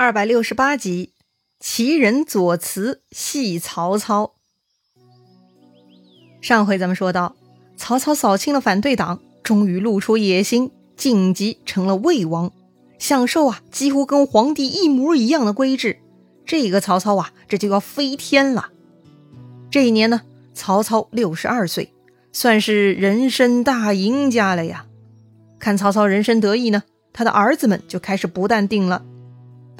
二百六十八集，奇人左慈戏曹操。上回咱们说到，曹操扫清了反对党，终于露出野心，晋级成了魏王，享受啊几乎跟皇帝一模一样的规制。这个曹操啊，这就要飞天了。这一年呢，曹操六十二岁，算是人生大赢家了呀。看曹操人生得意呢，他的儿子们就开始不淡定了。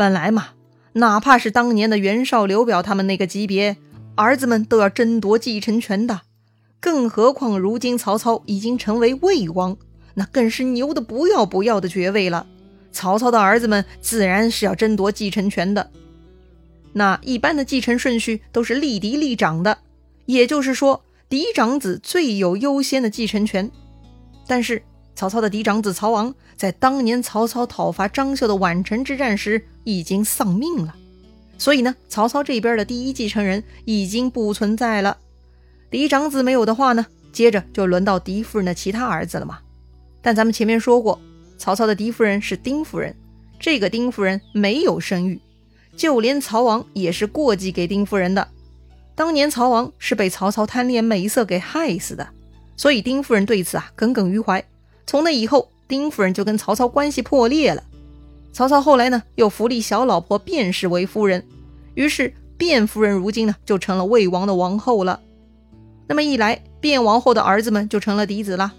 本来嘛，哪怕是当年的袁绍、刘表他们那个级别，儿子们都要争夺继承权的。更何况如今曹操已经成为魏王，那更是牛的不要不要的爵位了。曹操的儿子们自然是要争夺继承权的。那一般的继承顺序都是立嫡立长的，也就是说嫡长子最有优先的继承权。但是曹操的嫡长子曹昂，在当年曹操讨伐张绣的宛城之战时，已经丧命了，所以呢，曹操这边的第一继承人已经不存在了。嫡长子没有的话呢，接着就轮到嫡夫人的其他儿子了嘛。但咱们前面说过，曹操的嫡夫人是丁夫人，这个丁夫人没有生育，就连曹昂也是过继给丁夫人的。当年曹昂是被曹操贪恋美色给害死的，所以丁夫人对此啊耿耿于怀。从那以后，丁夫人就跟曹操关系破裂了。曹操后来呢，又扶立小老婆卞氏为夫人，于是卞夫人如今呢，就成了魏王的王后了。那么一来，卞王后的儿子们就成了嫡子了。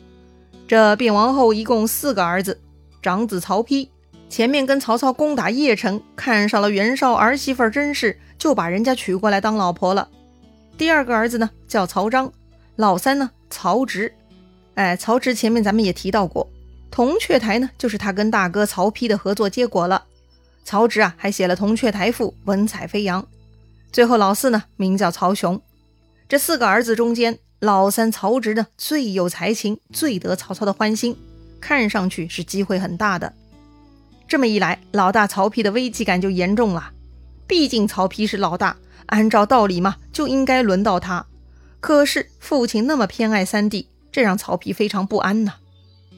这卞王后一共四个儿子，长子曹丕，前面跟曹操攻打邺城，看上了袁绍儿媳妇甄氏，就把人家娶过来当老婆了。第二个儿子呢，叫曹彰，老三呢，曹植。哎，曹植前面咱们也提到过。铜雀台呢，就是他跟大哥曹丕的合作结果了。曹植啊，还写了《铜雀台赋》，文采飞扬。最后老四呢，名叫曹雄。这四个儿子中间，老三曹植呢，最有才情，最得曹操的欢心，看上去是机会很大的。这么一来，老大曹丕的危机感就严重了。毕竟曹丕是老大，按照道理嘛，就应该轮到他。可是父亲那么偏爱三弟，这让曹丕非常不安呐。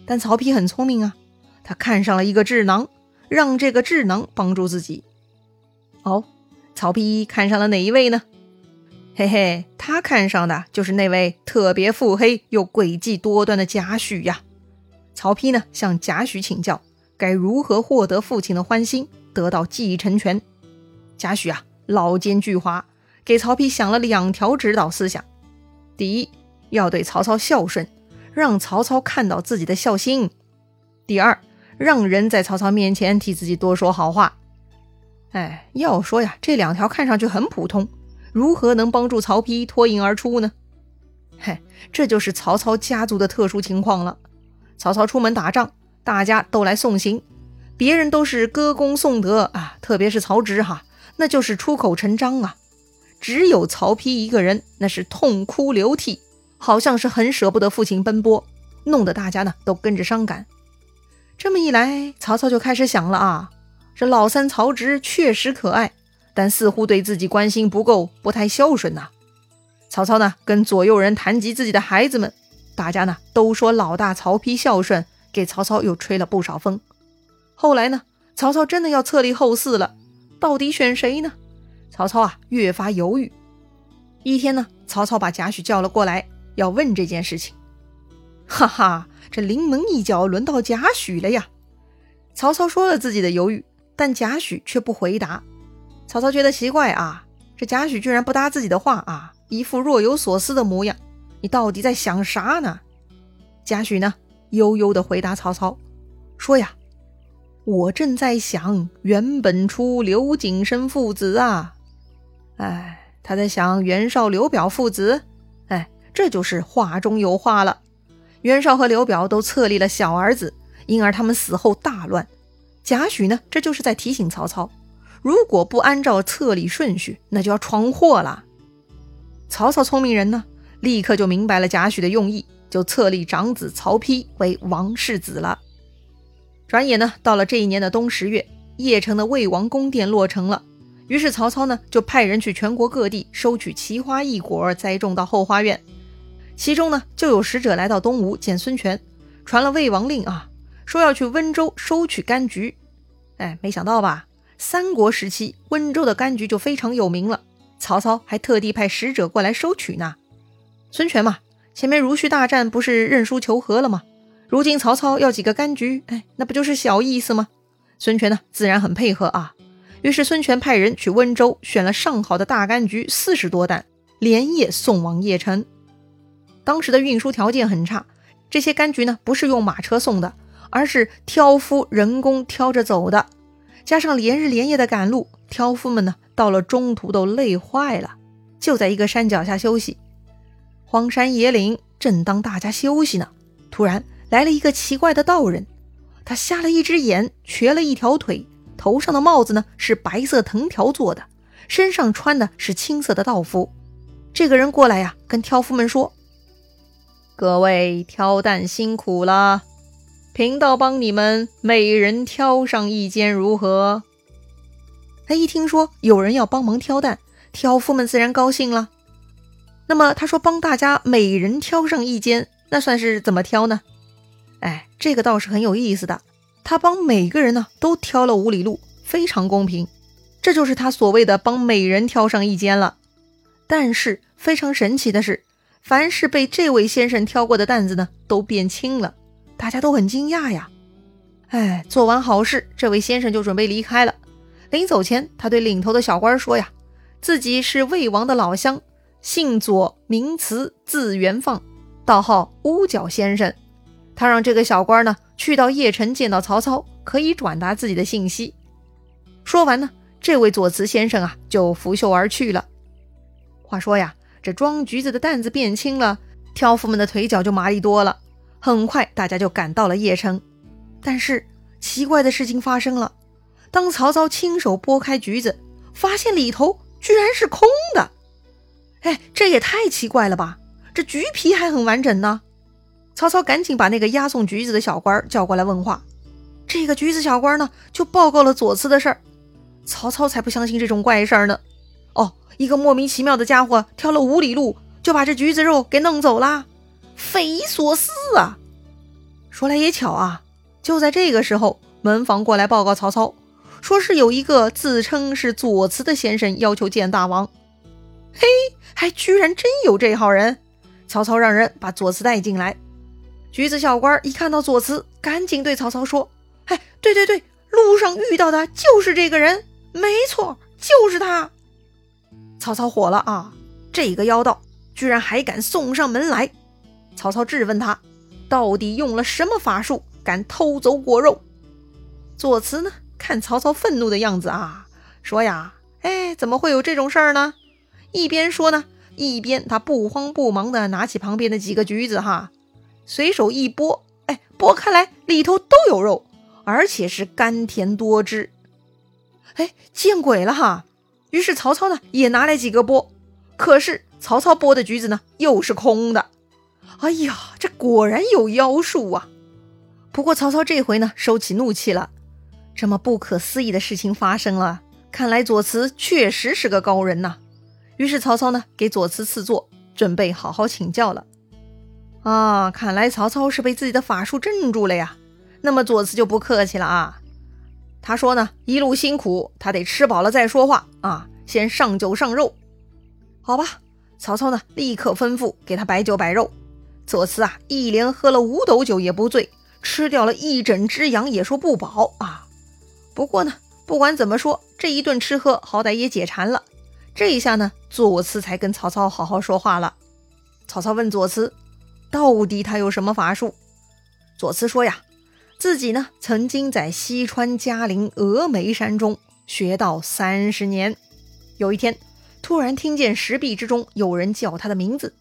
但曹丕很聪明啊，他看上了一个智囊，让这个智囊帮助自己。哦，曹丕看上了哪一位呢？嘿嘿，他看上的就是那位特别腹黑又诡计多端的贾诩呀。曹丕呢，向贾诩请教该如何获得父亲的欢心，得到继承权。贾诩啊，老奸巨猾，给曹丕想了两条指导思想：第一，要对曹操孝顺。让曹操看到自己的孝心。第二，让人在曹操面前替自己多说好话。哎，要说呀，这两条看上去很普通，如何能帮助曹丕脱颖而出呢？嘿，这就是曹操家族的特殊情况了。曹操出门打仗，大家都来送行，别人都是歌功颂德啊，特别是曹植哈，那就是出口成章啊。只有曹丕一个人，那是痛哭流涕。好像是很舍不得父亲奔波，弄得大家呢都跟着伤感。这么一来，曹操就开始想了啊，这老三曹植确实可爱，但似乎对自己关心不够，不太孝顺呐。曹操呢跟左右人谈及自己的孩子们，大家呢都说老大曹丕孝顺，给曹操又吹了不少风。后来呢，曹操真的要册立后嗣了，到底选谁呢？曹操啊越发犹豫。一天呢，曹操把贾诩叫了过来。要问这件事情，哈哈，这临门一脚轮到贾诩了呀！曹操说了自己的犹豫，但贾诩却不回答。曹操觉得奇怪啊，这贾诩居然不搭自己的话啊，一副若有所思的模样。你到底在想啥呢？贾诩呢，悠悠的回答曹操说呀：“我正在想袁本初、刘景升父子啊，哎，他在想袁绍、刘表父子。”这就是话中有话了。袁绍和刘表都册立了小儿子，因而他们死后大乱。贾诩呢，这就是在提醒曹操，如果不按照册立顺序，那就要闯祸了。曹操聪明人呢，立刻就明白了贾诩的用意，就册立长子曹丕为王世子了。转眼呢，到了这一年的冬十月，邺城的魏王宫殿落成了。于是曹操呢，就派人去全国各地收取奇花异果，栽种到后花园。其中呢，就有使者来到东吴见孙权，传了魏王令啊，说要去温州收取柑橘。哎，没想到吧，三国时期温州的柑橘就非常有名了，曹操还特地派使者过来收取呢。孙权嘛，前面如须大战不是认输求和了吗？如今曹操要几个柑橘，哎，那不就是小意思吗？孙权呢，自然很配合啊。于是孙权派人去温州选了上好的大柑橘四十多担，连夜送往邺城。当时的运输条件很差，这些柑橘呢不是用马车送的，而是挑夫人工挑着走的。加上连日连夜的赶路，挑夫们呢到了中途都累坏了，就在一个山脚下休息。荒山野岭，正当大家休息呢，突然来了一个奇怪的道人，他瞎了一只眼，瘸了一条腿。头上的帽子呢是白色藤条做的，身上穿的是青色的道服。这个人过来呀，跟挑夫们说：“各位挑担辛苦了，贫道帮你们每人挑上一间，如何？”他一听说有人要帮忙挑担，挑夫们自然高兴了。那么他说帮大家每人挑上一间，那算是怎么挑呢？哎，这个倒是很有意思的。他帮每个人呢都挑了五里路，非常公平，这就是他所谓的帮每人挑上一间了。但是非常神奇的是，凡是被这位先生挑过的担子呢，都变轻了，大家都很惊讶呀。哎，做完好事，这位先生就准备离开了。临走前，他对领头的小官说呀：“自己是魏王的老乡，姓左，名慈，字元放，道号乌角先生。”他让这个小官呢。去到邺城见到曹操，可以转达自己的信息。说完呢，这位左慈先生啊就拂袖而去了。话说呀，这装橘子的担子变轻了，挑夫们的腿脚就麻利多了。很快，大家就赶到了邺城。但是奇怪的事情发生了，当曹操亲手剥开橘子，发现里头居然是空的。哎，这也太奇怪了吧！这橘皮还很完整呢。曹操赶紧把那个押送橘子的小官叫过来问话。这个橘子小官呢，就报告了左慈的事儿。曹操才不相信这种怪事儿呢。哦，一个莫名其妙的家伙挑了五里路，就把这橘子肉给弄走啦，匪夷所思啊！说来也巧啊，就在这个时候，门房过来报告曹操，说是有一个自称是左慈的先生要求见大王。嘿，还居然真有这号人！曹操让人把左慈带进来。橘子小官一看到左慈，赶紧对曹操说：“哎，对对对，路上遇到的就是这个人，没错，就是他。”曹操火了啊！这个妖道居然还敢送上门来！曹操质问他，到底用了什么法术，敢偷走果肉？左慈呢，看曹操愤怒的样子啊，说呀：“哎，怎么会有这种事儿呢？”一边说呢，一边他不慌不忙地拿起旁边的几个橘子，哈。随手一剥，哎，剥开来里头都有肉，而且是甘甜多汁。哎，见鬼了哈！于是曹操呢也拿来几个剥，可是曹操剥的橘子呢又是空的。哎呀，这果然有妖术啊！不过曹操这回呢收起怒气了，这么不可思议的事情发生了，看来左慈确实是个高人呐。于是曹操呢给左慈赐座，准备好好请教了。啊，看来曹操是被自己的法术镇住了呀。那么左慈就不客气了啊。他说呢，一路辛苦，他得吃饱了再说话啊。先上酒上肉，好吧。曹操呢，立刻吩咐给他摆酒摆肉。左慈啊，一连喝了五斗酒也不醉，吃掉了一整只羊也说不饱啊。不过呢，不管怎么说，这一顿吃喝好歹也解馋了。这一下呢，左慈才跟曹操好好说话了。曹操问左慈。到底他有什么法术？左慈说呀，自己呢曾经在西川嘉陵峨眉山中学道三十年。有一天，突然听见石壁之中有人叫他的名字，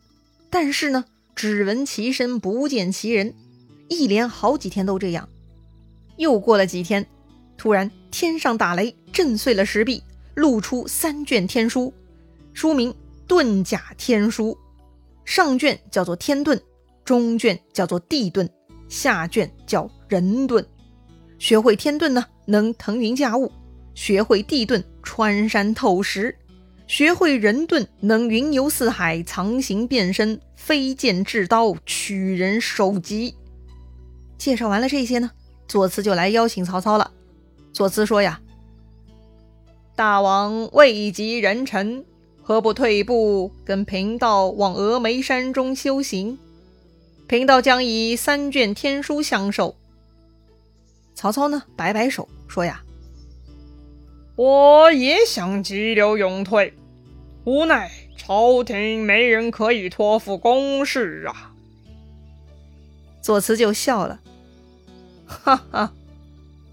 但是呢，只闻其声不见其人。一连好几天都这样。又过了几天，突然天上打雷，震碎了石壁，露出三卷天书，书名《遁甲天书》，上卷叫做天遁。中卷叫做地遁，下卷叫人遁。学会天遁呢，能腾云驾雾；学会地遁，穿山透石；学会人遁，能云游四海，藏形变身，飞剑制刀，取人首级。介绍完了这些呢，左慈就来邀请曹操了。左慈说呀：“大王位极人臣，何不退步，跟贫道往峨眉山中修行？贫道将以三卷天书相授。”曹操呢，摆摆手说：“呀，我也想急流勇退，无奈朝廷没人可以托付公事啊。”左慈就笑了，哈哈。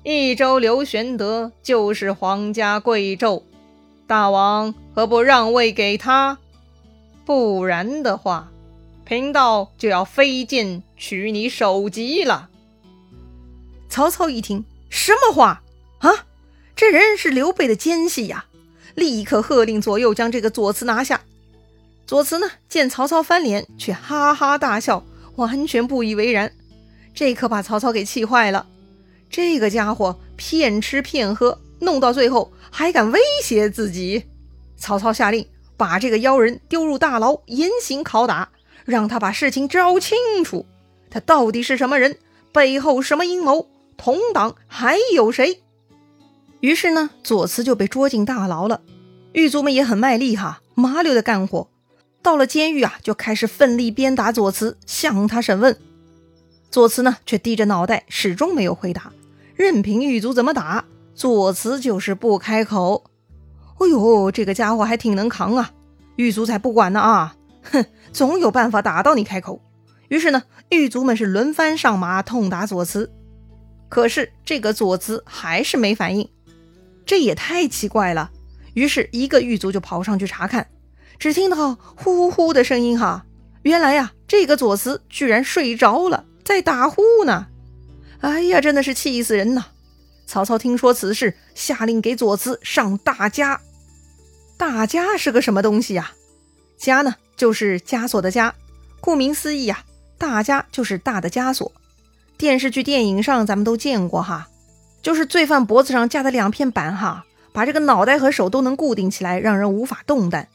益州刘玄德就是皇家贵胄，大王何不让位给他？不然的话，贫道就要飞剑取你首级了。曹操一听，什么话啊？这人是刘备的奸细呀！立刻喝令左右将这个左慈拿下。左慈呢，见曹操翻脸，却哈哈大笑，完全不以为然。这可把曹操给气坏了。这个家伙骗吃骗喝，弄到最后还敢威胁自己。曹操下令把这个妖人丢入大牢，严刑拷打，让他把事情找清楚。他到底是什么人？背后什么阴谋？同党还有谁？于是呢，左慈就被捉进大牢了。狱卒们也很卖力哈，麻溜的干活。到了监狱啊，就开始奋力鞭打左慈，向他审问。左慈呢，却低着脑袋，始终没有回答。任凭狱卒怎么打，左慈就是不开口。哎呦，这个家伙还挺能扛啊！狱卒才不管呢啊，哼，总有办法打到你开口。于是呢，狱卒们是轮番上马痛打左慈。可是这个左慈还是没反应，这也太奇怪了。于是，一个狱卒就跑上去查看，只听到呼呼的声音哈，原来呀，这个左慈居然睡着了，在打呼呢。哎呀，真的是气死人呐！曹操听说此事，下令给左慈上大枷。大枷是个什么东西呀？枷呢，就是枷锁的枷。顾名思义呀，大枷就是大的枷锁。电视剧、电影上咱们都见过哈，就是罪犯脖子上架的两片板哈，把这个脑袋和手都能固定起来，让人无法动弹。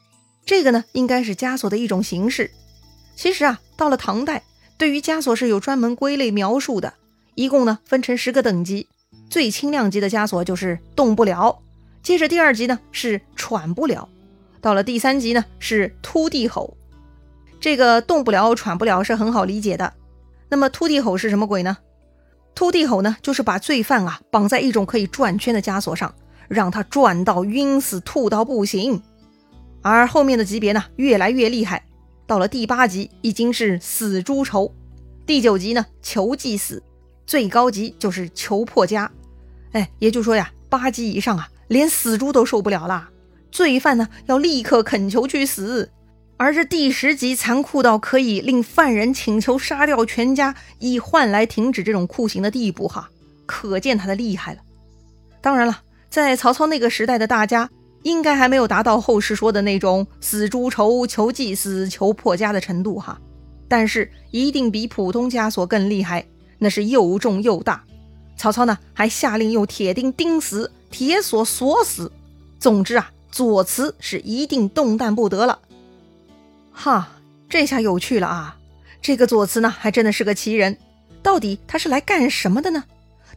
这个呢，应该是枷锁的一种形式。其实啊，到了唐代，对于枷锁是有专门归类描述的。一共呢分成十个等级，最轻量级的枷锁就是动不了，接着第二级呢是喘不了，到了第三级呢是突地吼。这个动不了、喘不了是很好理解的。那么突地吼是什么鬼呢？突地吼呢就是把罪犯啊绑在一种可以转圈的枷锁上，让他转到晕死、吐到不行。而后面的级别呢越来越厉害，到了第八级已经是死猪仇，第九级呢囚即死。最高级就是囚破家，哎，也就是说呀，八级以上啊，连死猪都受不了啦。罪犯呢要立刻恳求去死，而这第十级残酷到可以令犯人请求杀掉全家，以换来停止这种酷刑的地步，哈，可见他的厉害了。当然了，在曹操那个时代的大家，应该还没有达到后世说的那种死猪仇、求祭死、求破家的程度，哈，但是一定比普通枷锁更厉害。那是又重又大，曹操呢还下令用铁钉钉死，铁锁锁死。总之啊，左慈是一定动弹不得了。哈，这下有趣了啊！这个左慈呢，还真的是个奇人。到底他是来干什么的呢？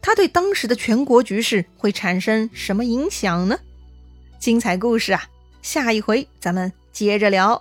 他对当时的全国局势会产生什么影响呢？精彩故事啊，下一回咱们接着聊。